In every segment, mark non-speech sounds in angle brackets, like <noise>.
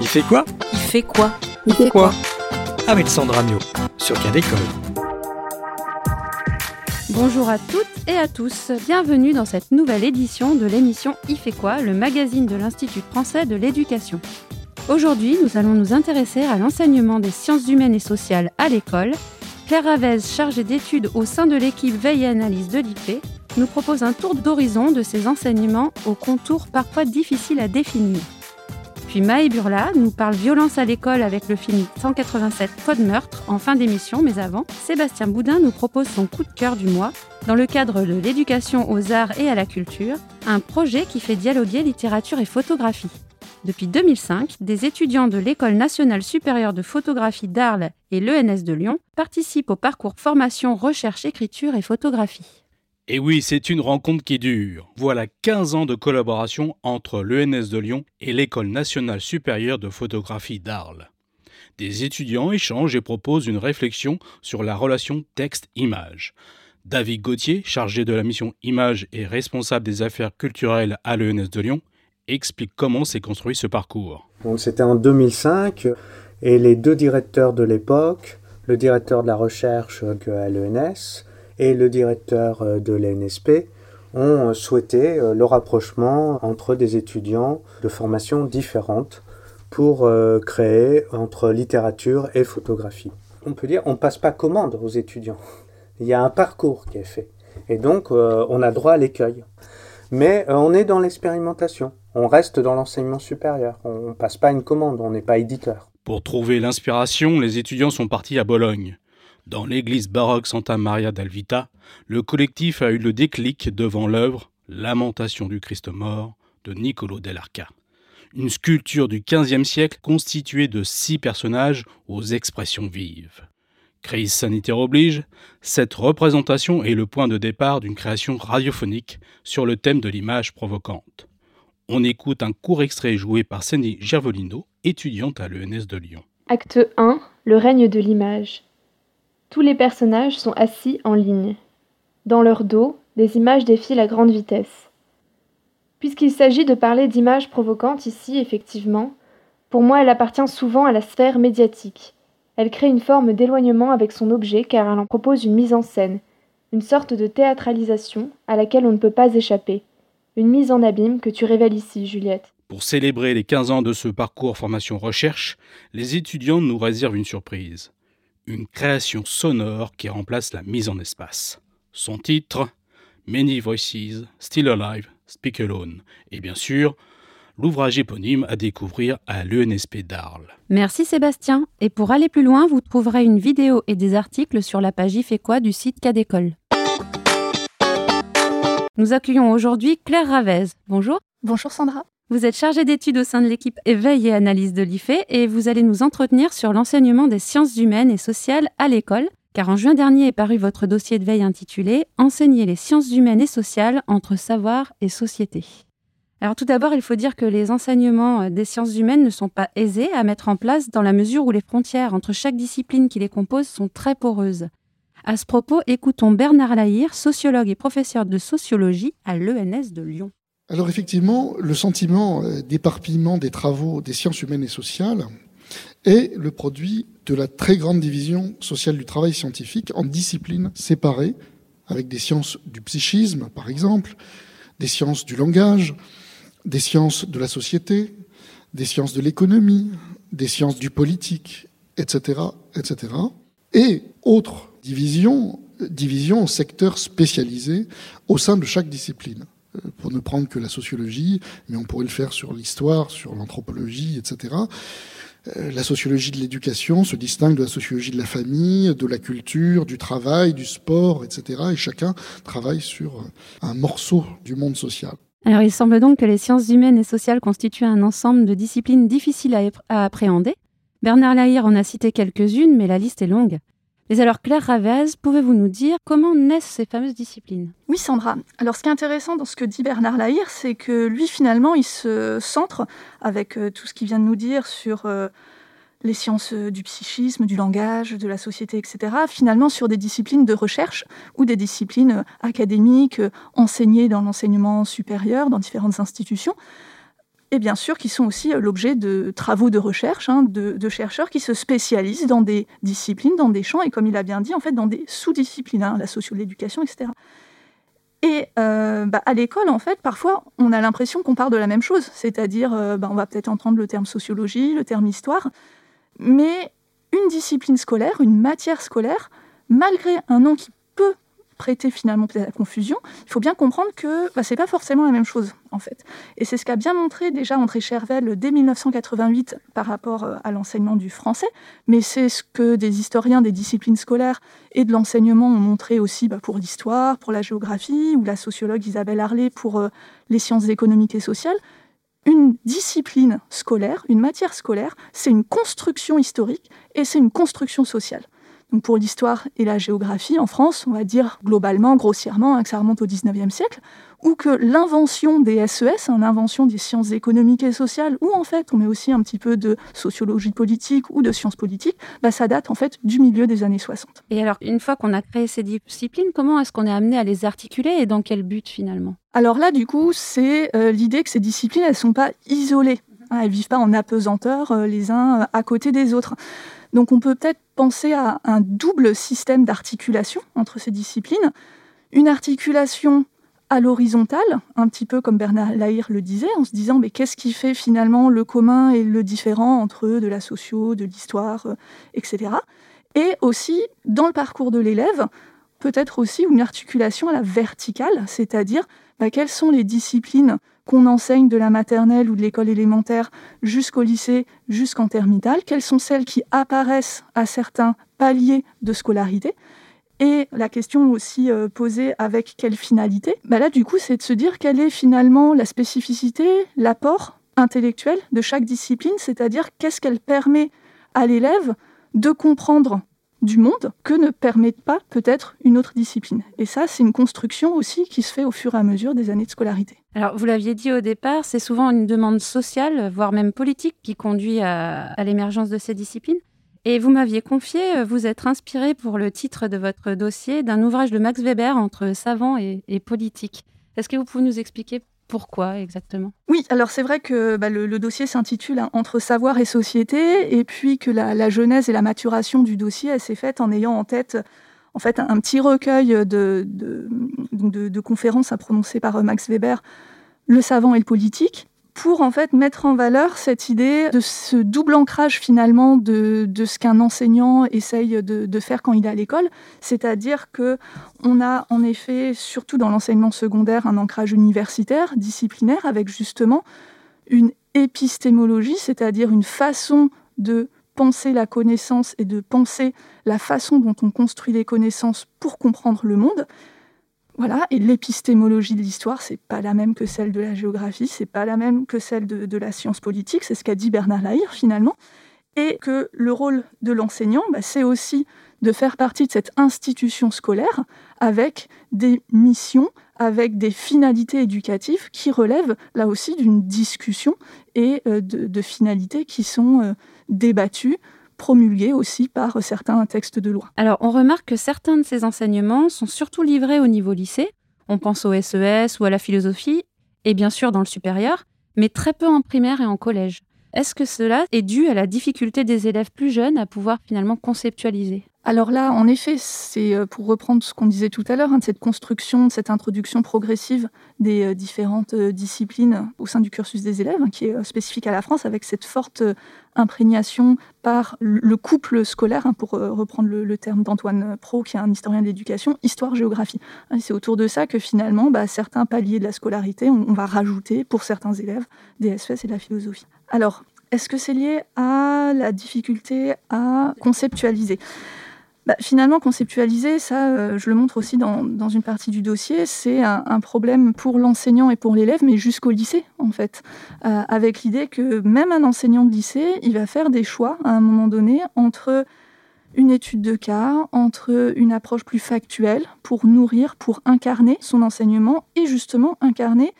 Il fait quoi Il fait quoi Il fait quoi Avec Sandra Mio, sur Cadécole. Bonjour à toutes et à tous, bienvenue dans cette nouvelle édition de l'émission Il fait quoi, le magazine de l'Institut français de l'éducation. Aujourd'hui, nous allons nous intéresser à l'enseignement des sciences humaines et sociales à l'école. Claire Ravez, chargée d'études au sein de l'équipe Veille et Analyse de l'IFE, nous propose un tour d'horizon de ces enseignements aux contours parfois difficiles à définir. Puis Maë Burla nous parle violence à l'école avec le film 187 Fois de meurtre en fin d'émission, mais avant, Sébastien Boudin nous propose son coup de cœur du mois dans le cadre de l'éducation aux arts et à la culture, un projet qui fait dialoguer littérature et photographie. Depuis 2005, des étudiants de l'École nationale supérieure de photographie d'Arles et l'ENS de Lyon participent au parcours formation recherche écriture et photographie. Et oui, c'est une rencontre qui dure. Voilà 15 ans de collaboration entre l'ENS de Lyon et l'École nationale supérieure de photographie d'Arles. Des étudiants échangent et proposent une réflexion sur la relation texte-image. David Gauthier, chargé de la mission Image et responsable des affaires culturelles à l'ENS de Lyon, explique comment s'est construit ce parcours. C'était en 2005 et les deux directeurs de l'époque, le directeur de la recherche à l'ENS et le directeur euh, de l'NSP ont euh, souhaité euh, le rapprochement entre des étudiants de formations différentes pour créer entre littérature et photographie. On peut dire on ne passe pas commande aux étudiants. Il y a un parcours qui est fait. Et donc on a droit à l'écueil. Mais on est dans l'expérimentation. On reste dans l'enseignement supérieur. On ne passe pas une commande, on n'est pas éditeur. Pour trouver l'inspiration, les étudiants sont partis à Bologne. Dans l'église baroque Santa Maria d'Alvita, le collectif a eu le déclic devant l'œuvre Lamentation du Christ mort de Niccolo dell'Arca. Une sculpture du XVe siècle constituée de six personnages aux expressions vives. Crise sanitaire oblige, cette représentation est le point de départ d'une création radiophonique sur le thème de l'image provocante. On écoute un court extrait joué par Sandy Gervolino, étudiante à l'ENS de Lyon. Acte 1 Le règne de l'image. Tous les personnages sont assis en ligne. Dans leur dos, des images défilent à grande vitesse. Puisqu'il s'agit de parler d'images provocantes ici, effectivement, pour moi elle appartient souvent à la sphère médiatique. Elle crée une forme d'éloignement avec son objet car elle en propose une mise en scène, une sorte de théâtralisation à laquelle on ne peut pas échapper. Une mise en abîme que tu révèles ici, Juliette. Pour célébrer les 15 ans de ce parcours formation-recherche, les étudiants nous réservent une surprise une création sonore qui remplace la mise en espace. Son titre Many Voices, Still Alive, Speak Alone. Et bien sûr, l'ouvrage éponyme à découvrir à l'ENSP d'Arles. Merci Sébastien. Et pour aller plus loin, vous trouverez une vidéo et des articles sur la page IFE quoi du site Cadécole. Nous accueillons aujourd'hui Claire Ravez. Bonjour. Bonjour Sandra. Vous êtes chargée d'études au sein de l'équipe Éveil et Analyse de l'IFE et vous allez nous entretenir sur l'enseignement des sciences humaines et sociales à l'école, car en juin dernier est paru votre dossier de veille intitulé Enseigner les sciences humaines et sociales entre savoir et société. Alors tout d'abord, il faut dire que les enseignements des sciences humaines ne sont pas aisés à mettre en place dans la mesure où les frontières entre chaque discipline qui les compose sont très poreuses. À ce propos, écoutons Bernard Lahire, sociologue et professeur de sociologie à l'ENS de Lyon. Alors effectivement, le sentiment euh, d'éparpillement des travaux des sciences humaines et sociales est le produit de la très grande division sociale du travail scientifique en disciplines séparées, avec des sciences du psychisme, par exemple, des sciences du langage, des sciences de la société, des sciences de l'économie, des sciences du politique, etc., etc. Et autres divisions, divisions en secteurs spécialisés au sein de chaque discipline. Euh, pour ne prendre que la sociologie, mais on pourrait le faire sur l'histoire, sur l'anthropologie, etc. Euh, la sociologie de l'éducation se distingue de la sociologie de la famille, de la culture, du travail, du sport, etc. Et chacun travaille sur un morceau du monde social. Alors il semble donc que les sciences humaines et sociales constituent un ensemble de disciplines difficiles à, appréhender. Bernard Lahire en a cité quelques-unes, mais la liste est longue. Mais alors, Claire Ravez, pouvez-vous nous dire comment naissent ces fameuses disciplines? Oui, Sandra. Alors, ce qui est intéressant dans ce que dit Bernard Lahire, c'est que lui, finalement, il se centre, avec euh, tout ce qu'il vient de nous dire sur euh, les sciences euh, du psychisme, du langage, de la société, etc., finalement sur des disciplines de recherche ou des disciplines académiques enseignées dans l'enseignement supérieur, dans différentes institutions et bien sûr qui sont aussi l'objet de travaux de recherche hein, de, chercheurs qui se spécialisent dans des disciplines, dans des champs, et comme il a bien dit, en fait, dans des sous-disciplines, hein, la socio l'éducation, etc. Et euh, bah, à l'école, en fait, parfois, on a l'impression qu'on parle de la même chose, c'est-à-dire, euh, bah, on va peut-être entendre le terme sociologie, le terme histoire, mais une discipline scolaire, une matière scolaire, malgré un nom qui peut prêter finalement peut-être à la confusion, il faut bien comprendre que bah, ce n'est pas forcément la même chose, en fait. Et c'est ce qu'a bien montré déjà André Chervel dès 1988 par rapport euh, à l'enseignement du français, mais c'est ce que des historiens des disciplines scolaires et de l'enseignement ont montré aussi bah, pour l'histoire, pour la géographie, ou la sociologue Isabelle Harley pour euh, les sciences économiques et sociales. Une discipline scolaire, une matière scolaire, c'est une construction historique et c'est une construction sociale pour l'histoire et la géographie en France, on va dire globalement, grossièrement, hein, que ça remonte au 19e siècle, ou que l'invention des SES, hein, l'invention des sciences économiques et sociales, ou en fait on met aussi un petit peu de sociologie politique ou de sciences politiques, bah, ça date en fait du milieu des années 60. Et alors, une fois qu'on a créé ces disciplines, comment est-ce qu'on est amené à les articuler et dans quel but finalement? Alors là, du coup, c'est euh, l'idée que ces disciplines, elles ne sont pas isolées. Hein, elles ne vivent pas en apesanteur euh, les uns euh, à côté des autres. Donc on peut peut-être penser à un double système d'articulation entre ces disciplines. Une articulation à l'horizontale, un petit peu comme Bernard Lahire le disait, en se disant mais qu'est-ce qui fait finalement le commun et le différent entre de la socio, de l'histoire, euh, etc. Et aussi dans le parcours de l'élève, peut-être aussi une articulation à la verticale, c'est-à-dire bah, quelles sont les disciplines qu'on enseigne de la maternelle ou de l'école élémentaire jusqu'au lycée, jusqu'en terminale, quelles sont celles qui apparaissent à certains paliers de scolarité. Et la question aussi euh, posée avec quelle finalité? Bah Là, du coup, c'est de se dire quelle est finalement la spécificité, l'apport intellectuel de chaque discipline, c'est-à-dire qu'est-ce qu'elle permet à l'élève de comprendre du monde que ne permet pas peut-être une autre discipline. Et ça, c'est une construction aussi qui se fait au fur et à mesure des années de scolarité. Alors, vous l'aviez dit au départ, c'est souvent une demande sociale, voire même politique, qui conduit à, l'émergence de ces disciplines. Et vous m'aviez confié euh, vous être inspiré pour le titre de votre dossier d'un ouvrage de Max Weber entre savant et, et politique. Est-ce que vous pouvez nous expliquer pourquoi exactement? Oui, alors c'est vrai que bah, le, dossier s'intitule hein, Entre savoir et société, et puis que la, genèse et la maturation du dossier, s'est faite en ayant en tête en fait un, petit recueil de, conférences à prononcer par euh, Max Weber, Le savant et le politique, pour en fait mettre en valeur cette idée de ce double ancrage finalement de, ce qu'un enseignant essaye de, faire quand il est à l'école, c'est-à-dire que on a en effet, surtout dans l'enseignement secondaire, un ancrage universitaire, disciplinaire, avec justement une épistémologie, c'est-à-dire une façon de penser la connaissance et de penser la façon dont on construit les connaissances pour comprendre le monde, voilà, et l'épistémologie de l'histoire, c'est pas la même que celle de la géographie, c'est pas la même que celle de, la science politique, c'est ce qu'a dit Bernard Lahire finalement, et que le rôle de l'enseignant, bah, c'est aussi de faire partie de cette institution scolaire avec des missions, avec des finalités éducatives qui relèvent là aussi d'une discussion et euh, de, finalités qui sont euh, débattues promulguée aussi par certains textes de loi. Alors, on remarque que certains de ces enseignements sont surtout livrés au niveau lycée. On pense au SES e ou à la philosophie, et bien sûr dans le supérieur, mais très peu en primaire et en collège. Est-ce que cela est dû à la difficulté des élèves plus jeunes à pouvoir finalement conceptualiser? Alors là, en effet, c'est euh, pour reprendre ce qu'on disait tout à l'heure, hein, cette construction, cette introduction progressive des euh, différentes euh, disciplines au sein du cursus des élèves, hein, qui est spécifique à la France, avec cette forte imprégnation par le couple scolaire, hein, pour reprendre le, terme d'Antoine Pro, qui est un historien de l'éducation, histoire-géographie. C'est autour de ça que finalement, bah, certains paliers de la scolarité, on, on va rajouter pour certains élèves des SES et de la philosophie. Alors, est-ce que c'est lié à la difficulté à conceptualiser? Bah, finalement, conceptualiser, ça, euh, je le montre aussi dans, une partie du dossier, c'est un, problème pour l'enseignant et pour l'élève, mais jusqu'au lycée, en fait. Euh, avec l'idée que même un enseignant de lycée, il va faire des choix à un moment donné entre une étude de cas, entre une approche plus factuelle pour nourrir, pour incarner son enseignement et justement incarner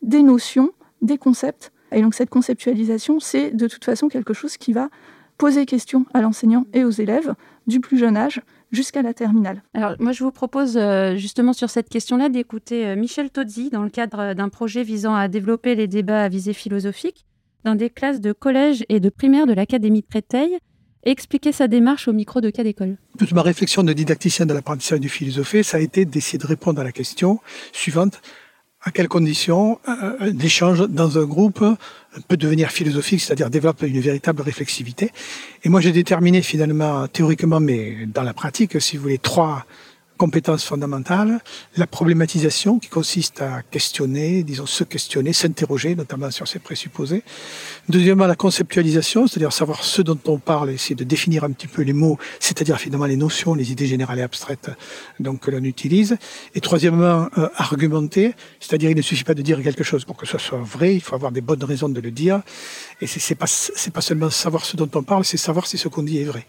des notions, des concepts. Et donc cette conceptualisation, c'est de toute façon quelque chose qui va poser question à l'enseignant et aux élèves du plus jeune âge jusqu'à la terminale. Alors moi je vous propose euh, justement sur cette question-là d'écouter euh, Michel Tozzi dans le cadre d'un projet visant à développer les débats à visée philosophique dans des classes de collège et de primaire de l'Académie de Créteil et expliquer sa démarche au micro de cas d'école. Toute ma réflexion de didacticien de l'apprentissage du philosophie, ça a été d'essayer de répondre à la question suivante à quelles conditions euh, l'échange dans un groupe peut devenir philosophique, c'est-à-dire développer une véritable réflexivité. Et moi, j'ai déterminé finalement, théoriquement, mais dans la pratique, si vous voulez, trois compétences fondamentales, la problématisation qui consiste à questionner, disons se questionner, s'interroger, notamment sur ses présupposés. Deuxièmement, la conceptualisation, c'est-à-dire savoir ce dont on parle, essayer de définir un petit peu les mots, c'est-à-dire finalement les notions, les idées générales et abstraites donc, que l'on utilise. Et troisièmement, euh, argumenter, c'est-à-dire il ne suffit pas de dire quelque chose pour que ce soit vrai, il faut avoir des bonnes raisons de le dire. Et c'est pas, pas seulement savoir ce dont on parle, c'est savoir si ce qu'on dit est vrai.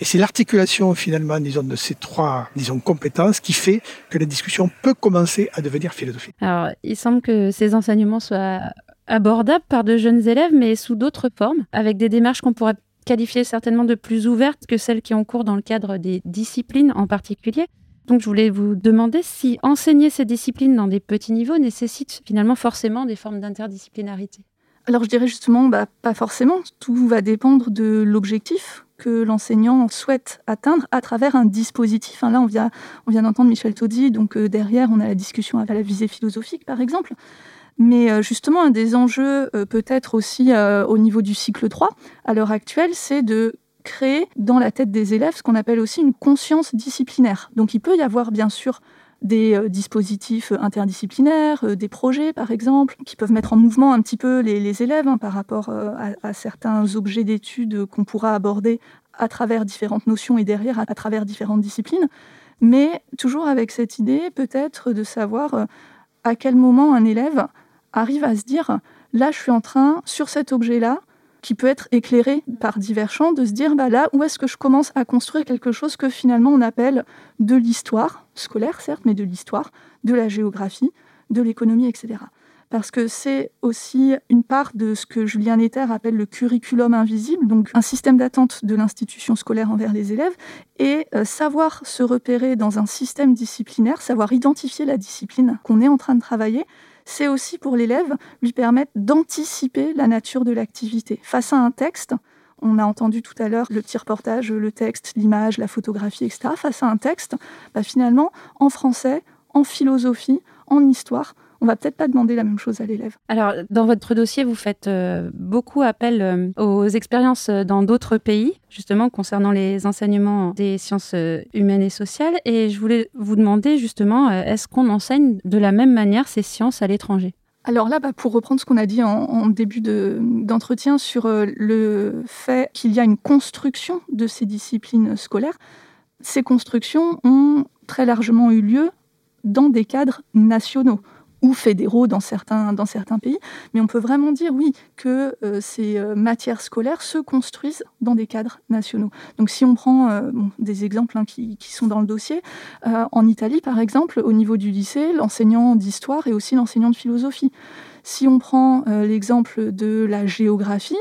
Et c'est l'articulation finalement, disons, de ces trois, disons, compétences qui fait que la discussion peut commencer à devenir philosophique. Alors, il semble que ces enseignements soient abordables par de jeunes élèves, mais sous d'autres formes, avec des démarches qu'on pourrait qualifier certainement de plus ouvertes que celles qui ont cours dans le cadre des disciplines en particulier. Donc je voulais vous demander si enseigner ces disciplines dans des petits niveaux nécessite finalement forcément des formes d'interdisciplinarité. Alors je dirais justement, bah, pas forcément. Tout va dépendre de l'objectif que l'enseignant souhaite atteindre à travers un dispositif. Là, on vient, on vient d'entendre Michel Taudy, donc euh, derrière, on a la discussion à la visée philosophique, par exemple. Mais euh, justement, un des enjeux, euh, peut-être aussi au niveau du cycle 3, à l'heure actuelle, c'est de créer dans la tête des élèves ce qu'on appelle aussi une conscience disciplinaire. Donc il peut y avoir bien sûr des euh, dispositifs interdisciplinaires, euh, des projets par exemple, qui peuvent mettre en mouvement un petit peu les, élèves hein, par rapport euh, à, certains objets d'études qu'on pourra aborder à travers différentes notions et derrière à, travers différentes disciplines, mais toujours avec cette idée peut-être de savoir à quel moment un élève arrive à se dire là je suis en train sur cet objet-là qui peut être éclairé par divers champs, de se dire bah là, où est-ce que je commence à construire quelque chose que finalement on appelle de l'histoire, scolaire certes, mais de l'histoire, de la géographie, de l'économie, etc. Parce que c'est aussi une part de ce que Julien Netter appelle le curriculum invisible, donc un système d'attente de l'institution scolaire envers les élèves, et euh, savoir se repérer dans un système disciplinaire, savoir identifier la discipline qu'on est en train de travailler, c'est aussi pour l'élève lui permettre d'anticiper la nature de l'activité. Face à un texte, on a entendu tout à l'heure le petit reportage, le texte, l'image, la photographie, etc. Face à un texte, bah, finalement, en français, en philosophie, en histoire, on va peut-être pas demander la même chose à l'élève. Alors, dans votre dossier, vous faites euh, beaucoup appel euh, aux expériences euh, dans d'autres pays, justement concernant les enseignements des sciences humaines et sociales. Et je voulais vous demander justement, est-ce qu'on enseigne de la même manière ces sciences à l'étranger? Alors là, bah, pour reprendre ce qu'on a dit en, début d'entretien sur le fait qu'il y a une construction de ces disciplines scolaires, ces constructions ont très largement eu lieu dans des cadres nationaux ou fédéraux dans certains, pays. Mais on peut vraiment dire, oui, que euh, ces euh, matières scolaires se construisent dans des cadres nationaux. Donc si on prend euh, des exemples hein, qui, qui, sont dans le dossier, en Italie, par exemple, au niveau du lycée, l'enseignant d'histoire est aussi l'enseignant de philosophie. Si on prend l'exemple de la géographie,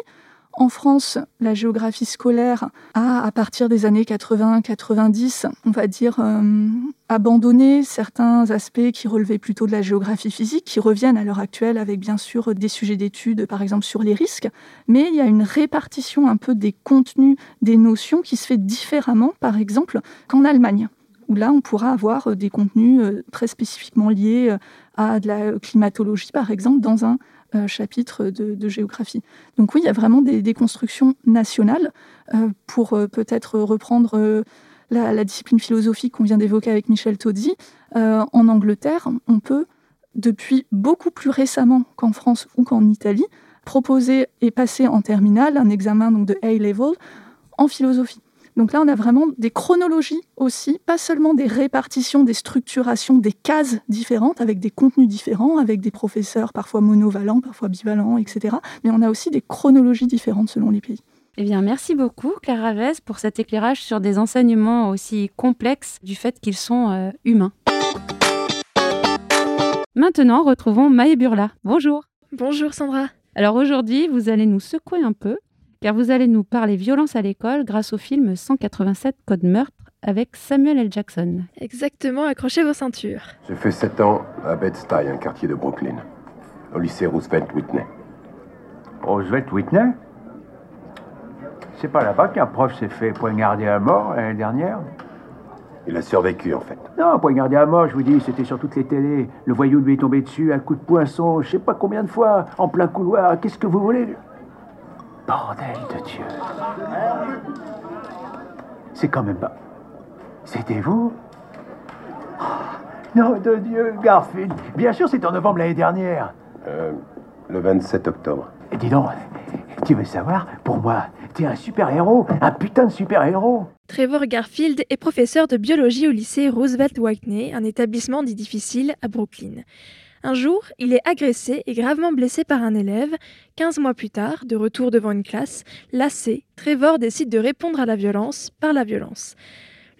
en France, la géographie scolaire a, à partir des années 80-90, on va dire, euh, abandonné certains aspects qui relevaient plutôt de la géographie physique, qui reviennent à l'heure actuelle avec bien sûr des sujets d'études, par exemple sur les risques, mais il y a une répartition un peu des contenus, des notions qui se fait différemment, par exemple, qu'en Allemagne où là, on pourra avoir des contenus euh, très spécifiquement liés euh, à de la climatologie, par exemple, dans un euh, chapitre de, géographie. Donc oui, il y a vraiment des, constructions nationales euh, pour euh, peut-être reprendre la, discipline philosophique qu'on vient d'évoquer avec Michel Tozzi. en Angleterre, on peut, depuis beaucoup plus récemment qu'en France ou qu'en Italie, proposer et passer en terminale un examen de A-level en philosophie. Donc là, on a vraiment des chronologies aussi, pas seulement des répartitions, des structurations, des cases différentes, avec des contenus différents, avec des professeurs parfois monovalents, parfois bivalents, etc. Mais on a aussi des chronologies différentes selon les pays. Eh bien, merci beaucoup, Clara Vez, pour cet éclairage sur des enseignements aussi complexes du fait qu'ils sont euh, humains. Maintenant, retrouvons Maë Burla. Bonjour. Bonjour, Sandra. Alors aujourd'hui, vous allez nous secouer un peu car vous allez nous parler violence à l'école grâce au film 187 Code meurtre avec Samuel L. Jackson. Exactement, accrochez vos ceintures. J'ai fait 7 ans à Bed-Stuy, un quartier de Brooklyn, au lycée Roosevelt Whitney. Roosevelt Whitney? C'est pas là-bas qu'un prof s'est fait poignarder à mort l'année dernière? Il a survécu, en fait. Non, poignardé à mort, je vous dis, c'était sur toutes les télés. Le voyou lui est tombé dessus à coup de poinçon, je sais pas combien de fois, en plein couloir. Qu'est-ce que vous voulez? Bordel de Dieu. C'est quand même pas. C'était vous Oh, Non de Dieu, Garfield. Bien sûr, c'était en novembre l'année dernière. Euh, le 27 octobre. Et dis donc, tu veux savoir Pour moi, t'es un super-héros, un putain de super-héros. Trevor Garfield est professeur de biologie au lycée Roosevelt Whitney, un établissement dit difficile à Brooklyn. Un jour, il est agressé et gravement blessé par un élève. 15 mois plus tard, de retour devant une classe, lassé, Trevor décide de répondre à la violence par la violence.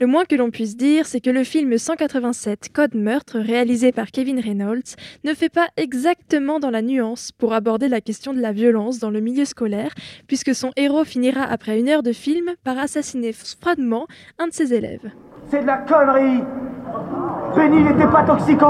Le moins que l'on puisse dire, c'est que le film 187 Code meurtre, réalisé par Kevin Reynolds, ne fait pas exactement dans la nuance pour aborder la question de la violence dans le milieu scolaire, puisque son héros finira après une heure de film par assassiner froidement un de ses élèves. C'est de la connerie Benny n'était pas toxico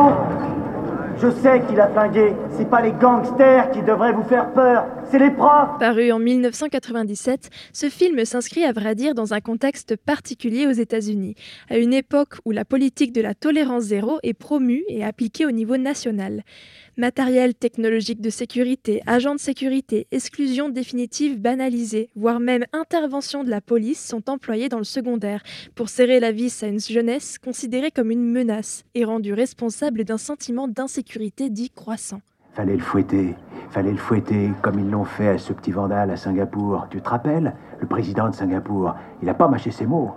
Je sais qu'il a flingué. C'est pas les gangsters qui devraient vous faire peur, c'est les profs Paru en 1997, ce film s'inscrit à vrai dire dans un contexte particulier aux États-Unis, à une époque où la politique de la tolérance zéro est promue et appliquée au niveau national. Matériel technologique de sécurité, agents de sécurité, exclusion définitive banalisée, voire même intervention de la police sont employés dans le secondaire pour serrer la vis à une jeunesse considérée comme une menace et rendue responsable d'un sentiment d'insécurité dit croissant. Fallait le fouetter, fallait le fouetter, comme ils l'ont fait à ce petit vandale à Singapour. Tu te rappelles? Le président de Singapour, il n'a pas mâché ses mots.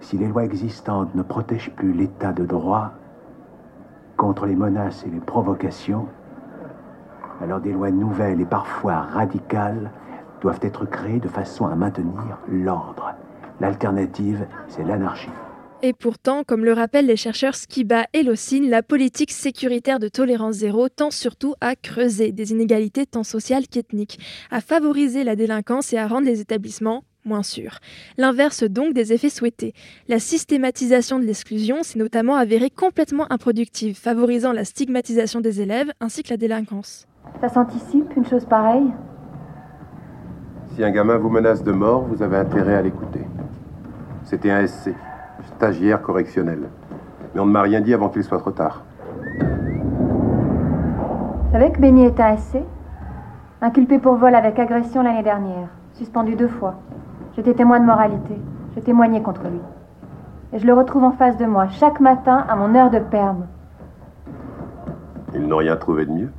Si les lois existantes ne protègent plus l'état de droit contre les menaces et les provocations, alors des lois nouvelles et parfois radicales doivent être créées de façon à maintenir l'ordre. L'alternative, c'est l'anarchie. Et pourtant, comme le rappellent les chercheurs Skiba et Locine, la politique sécuritaire de tolérance zéro tend surtout à creuser des inégalités tant sociales qu'ethniques, à favoriser la délinquance et à rendre les établissements moins sûrs. L'inverse donc des effets souhaités. La systématisation de l'exclusion s'est notamment avérée complètement improductive, favorisant la stigmatisation des élèves ainsi que la délinquance. Ça s'anticipe une chose pareille? Si un gamin vous menace de mort, vous avez intérêt à l'écouter. C'était un SC, stagiaire correctionnel. Mais on ne m'a rien dit avant qu'il soit trop tard. Vous savez que Benny est un SC Inculpé pour vol avec agression l'année dernière, suspendu deux fois. J'étais témoin de moralité. Je témoignais contre lui. Et je le retrouve en face de moi, chaque matin, à mon heure de perme. Ils n'ont rien trouvé de mieux?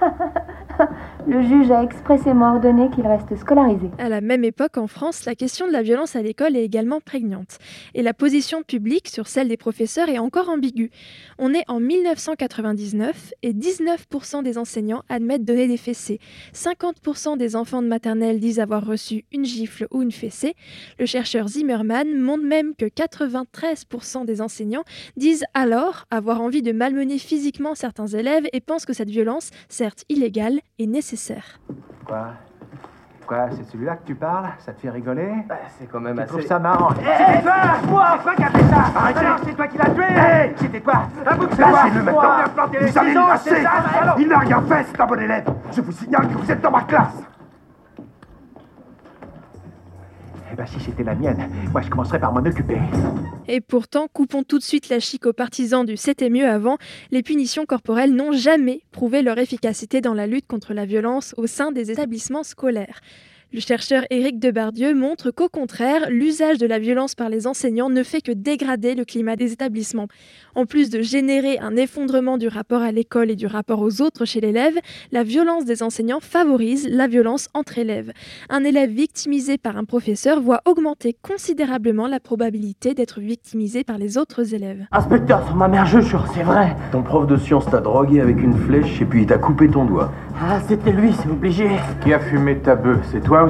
<laughs> Le juge a expressément ordonné qu'il reste scolarisé. À la même époque, en France, la question de la violence à l'école est également prégnante. Et la position publique sur celle des professeurs est encore ambiguë. On est en 1999 et 19% des enseignants admettent donner des fessées. 50% des enfants de maternelle disent avoir reçu une gifle ou une fessée. Le chercheur Zimmerman montre même que 93% des enseignants disent alors avoir envie de malmener physiquement certains élèves et pensent que cette violence, certes illégale, est nécessaire. Quoi? Quoi? C'est celui-là que tu parles? Ça te fait rigoler? C'est quand même Tu assez. trouves ça marrant. Hé, toi Moi C'est toi qui as fait ça! Arrêtez Alors, c'est toi qui l'as tué! Hé C'était toi! Un bout de Lâchez-le maintenant. Moi, planter les Vous allez le lâcher. c'est Il n'a rien fait, c'est un bon élève. Je vous signale que vous êtes dans ma classe. Eh ben, si c'était la mienne, moi je commencerais par m'en occuper. Et pourtant, coupons tout de suite la chic aux partisans du c'était mieux avant, les punitions corporelles n'ont jamais prouvé leur efficacité dans la lutte contre la violence au sein des établissements scolaires. Le chercheur Éric Debardieu montre qu'au contraire, l'usage de la violence par les enseignants ne fait que dégrader le climat des établissements. En plus de générer un effondrement du rapport à l'école et du rapport aux autres chez l'élève, la violence des enseignants favorise la violence entre élèves. Un élève victimisé par un professeur voit augmenter considérablement la probabilité d'être victimisé par les autres élèves. Inspecteur, sur ma mère, je jure, c'est vrai. Ton prof de sciences t'a drogué avec une flèche et puis il t'a coupé ton doigt. Ah, c'était lui, c'est obligé. Qui a fumé ta bœuf C'est toi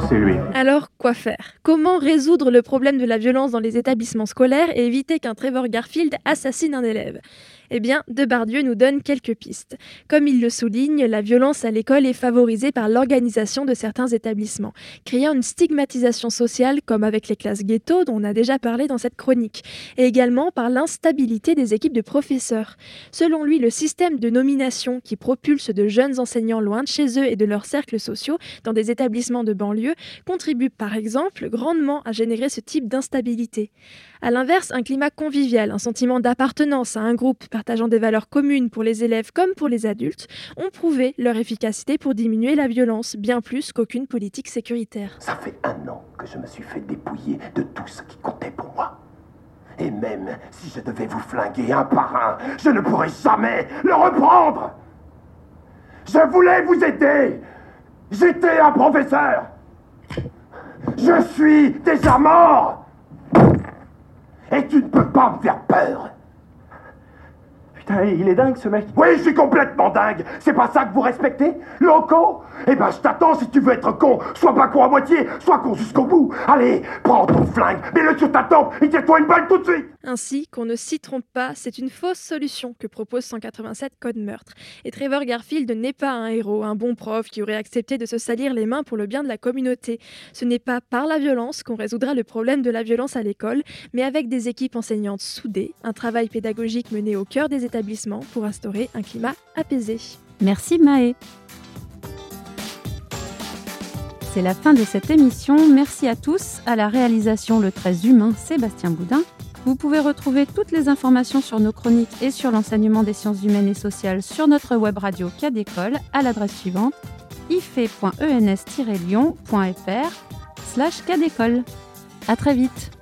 Alors, quoi faire? Comment résoudre le problème de la violence dans les établissements scolaires et éviter qu'un Trevor Garfield assassine un élève? Eh bien, Debardieu nous donne quelques pistes. Comme il le souligne, la violence à l'école est favorisée par l'organisation de certains établissements, créant une stigmatisation sociale comme avec les classes ghetto dont on a déjà parlé dans cette chronique, et également par l'instabilité des équipes de professeurs. Selon lui, le système de nomination qui propulse de jeunes enseignants loin de chez eux et de leurs cercles sociaux dans des établissements de banlieue contribue par exemple grandement à générer ce type d'instabilité. A l'inverse, un climat convivial, un sentiment d'appartenance à un groupe partageant des valeurs communes pour les élèves comme pour les adultes, ont prouvé leur efficacité pour diminuer la violence, bien plus qu'aucune politique sécuritaire. Ça fait un an que je me suis fait dépouiller de tout ce qui comptait pour moi. Et même si je devais vous flinguer un par un, je ne pourrais jamais le reprendre. Je voulais vous aider. J'étais un professeur. Je suis déjà mort. Et tu ne peux pas me faire peur. Putain, il est dingue ce mec. Oui, je suis complètement dingue. C'est pas ça que vous respectez Locaux Eh ben, je t'attends si tu veux être con. Sois pas con à moitié, sois con jusqu'au bout. Allez, prends ton flingue, mets-le sur ta tempe et tire-toi une balle tout de suite. Ainsi, qu'on ne s'y trompe pas, c'est une fausse solution que propose 187 Code Meurtre. Et Trevor Garfield n'est pas un héros, un bon prof qui aurait accepté de se salir les mains pour le bien de la communauté. Ce n'est pas par la violence qu'on résoudra le problème de la violence à l'école, mais avec des équipes enseignantes soudées, un travail pédagogique mené au cœur des établissements pour instaurer un climat apaisé. Merci Maë. C'est la fin de cette émission. Merci à tous. À la réalisation, le très humain Sébastien Boudin. Vous pouvez retrouver toutes les informations sur nos chroniques et sur l'enseignement des sciences humaines et sociales sur notre web radio Cadécole à l'adresse suivante ife.ens-lyon.fr slash cadécole. À très vite